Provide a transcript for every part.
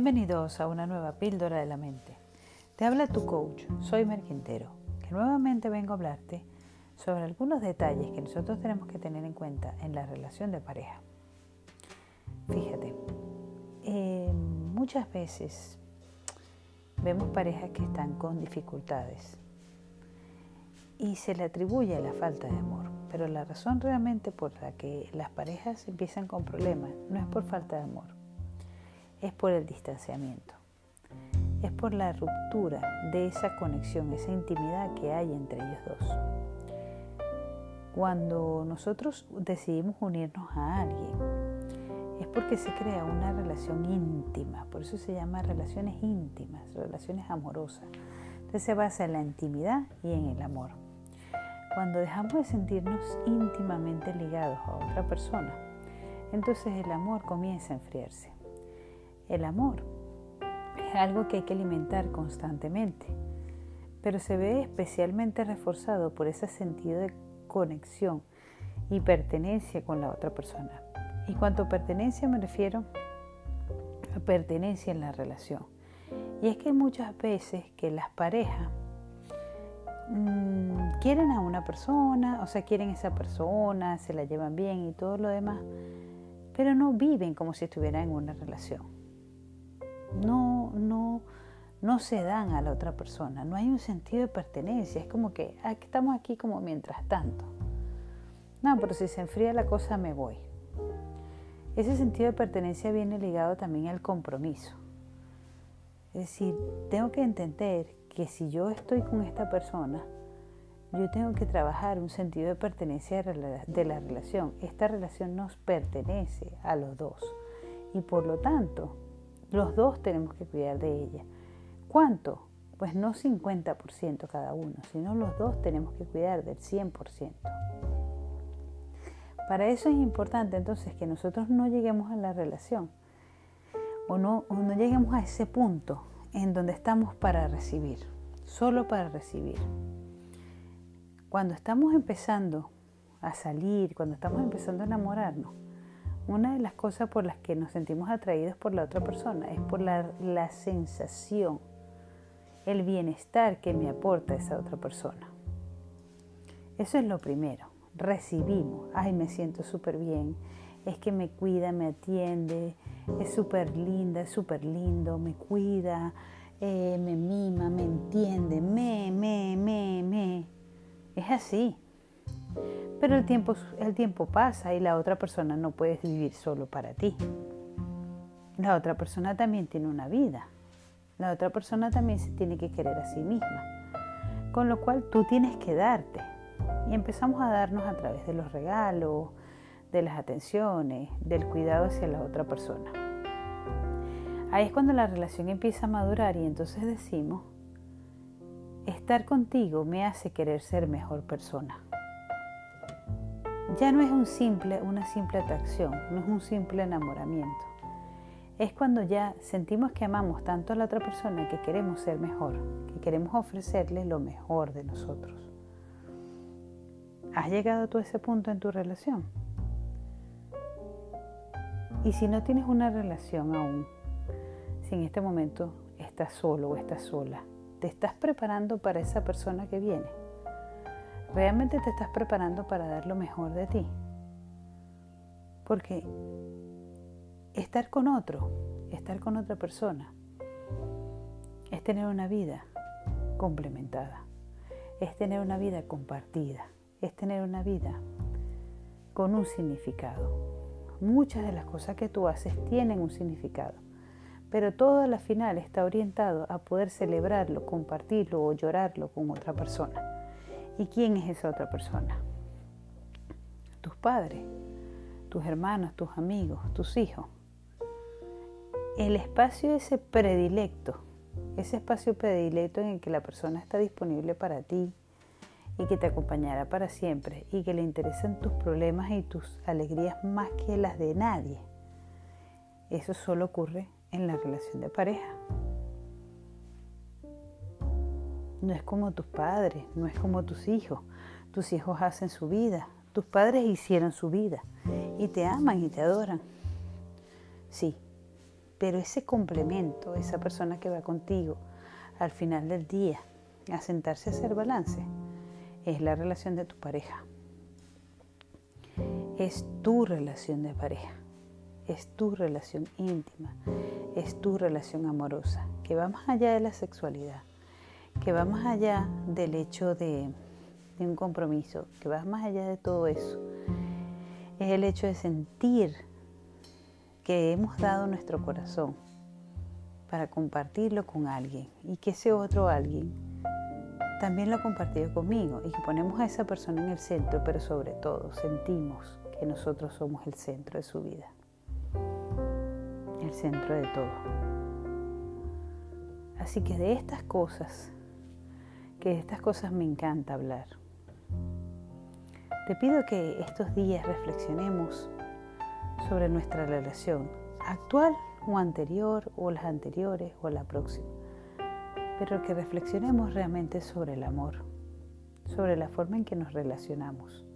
Bienvenidos a una nueva píldora de la mente. Te habla tu coach, soy Merquintero, que nuevamente vengo a hablarte sobre algunos detalles que nosotros tenemos que tener en cuenta en la relación de pareja. Fíjate, eh, muchas veces vemos parejas que están con dificultades y se le atribuye la falta de amor, pero la razón realmente por la que las parejas empiezan con problemas no es por falta de amor, es por el distanciamiento, es por la ruptura de esa conexión, esa intimidad que hay entre ellos dos. Cuando nosotros decidimos unirnos a alguien, es porque se crea una relación íntima, por eso se llama relaciones íntimas, relaciones amorosas. Entonces se basa en la intimidad y en el amor. Cuando dejamos de sentirnos íntimamente ligados a otra persona, entonces el amor comienza a enfriarse. El amor es algo que hay que alimentar constantemente, pero se ve especialmente reforzado por ese sentido de conexión y pertenencia con la otra persona. Y cuanto pertenencia me refiero a pertenencia en la relación. Y es que muchas veces que las parejas mmm, quieren a una persona, o sea, quieren a esa persona, se la llevan bien y todo lo demás, pero no viven como si estuvieran en una relación no, no, no se dan a la otra persona, no hay un sentido de pertenencia, es como que ah, estamos aquí como mientras tanto. No, pero si se enfría la cosa me voy. Ese sentido de pertenencia viene ligado también al compromiso. Es decir, tengo que entender que si yo estoy con esta persona, yo tengo que trabajar un sentido de pertenencia de la relación. Esta relación nos pertenece a los dos. Y por lo tanto, los dos tenemos que cuidar de ella. ¿Cuánto? Pues no 50% cada uno, sino los dos tenemos que cuidar del 100%. Para eso es importante entonces que nosotros no lleguemos a la relación o no, lleguemos a ese punto en donde estamos para recibir, solo para recibir. Cuando estamos empezando a salir, cuando estamos empezando a enamorarnos, una de las cosas por las que nos sentimos atraídos por la otra persona es por la, sensación, el bienestar que me aporta esa otra persona. Eso es lo primero. Recibimos, ay, me siento súper bien, es que me cuida, me atiende, es súper linda, es súper lindo, me cuida, eh, me mima, me entiende, me, me, me, me. Es así. Pero el tiempo, el tiempo pasa y la otra persona no puede vivir solo para ti. La otra persona también tiene una vida. La otra persona también se tiene que querer a sí misma. Con lo cual tú tienes que darte. Y empezamos a darnos a través de los regalos, de las atenciones, del cuidado hacia la otra persona. Ahí es cuando la relación empieza a madurar y entonces decimos, estar contigo me hace querer ser mejor persona ya no es un simple, una simple atracción, no es un simple enamoramiento. Es cuando ya sentimos que amamos tanto a la otra persona que queremos ser mejor, que queremos ofrecerle lo mejor de nosotros. ¿Has llegado a todo ese punto en tu relación? Y si no tienes una relación aún, si en este momento estás solo o estás sola, te estás preparando para esa persona que viene realmente te estás preparando para dar lo mejor de ti. Porque estar con otro, estar con otra persona, es tener una vida complementada, es tener una vida compartida, es tener una vida con un significado. Muchas de las cosas que tú haces tienen un significado, pero todo a la final está orientado a poder celebrarlo, compartirlo o llorarlo con otra persona. ¿Y quién es esa otra persona? Tus padres, tus hermanos, tus amigos, tus hijos. El espacio ese predilecto, ese espacio predilecto en el que la persona está disponible para ti y que te acompañará para siempre y que le interesan tus problemas y tus alegrías más que las de nadie. Eso solo ocurre en la relación de pareja. No es como tus padres, no es como tus hijos. Tus hijos hacen su vida, tus padres hicieron su vida y te aman y te adoran. Sí, pero ese complemento, esa persona que va contigo al final del día a sentarse a hacer balance, es la relación de tu pareja. Es tu relación de pareja, es tu relación íntima, es tu relación amorosa, que va más allá de la sexualidad, que va más allá del hecho de, un compromiso, que va más allá de todo eso. Es el hecho de sentir que hemos dado nuestro corazón para compartirlo con alguien y que ese otro alguien también lo ha compartido conmigo y que ponemos a esa persona en el centro, pero sobre todo sentimos que nosotros somos el centro de su vida, el centro de todo. Así que de estas cosas, que de estas cosas me encanta hablar, te pido que estos días reflexionemos sobre nuestra relación actual o anterior o las anteriores o la próxima, pero que reflexionemos realmente sobre el amor, sobre la forma en que nos relacionamos,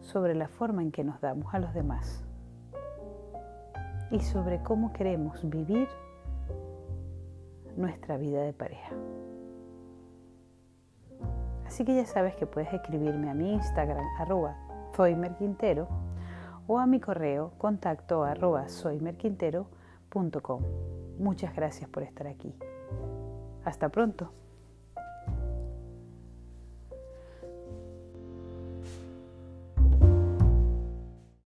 sobre la forma en que nos damos a los demás y sobre cómo queremos vivir nuestra vida de pareja. Así que ya sabes que puedes escribirme a mi Instagram arroba Quintero o a mi correo contacto arroba soymerquintero.com. Muchas gracias por estar aquí. Hasta pronto.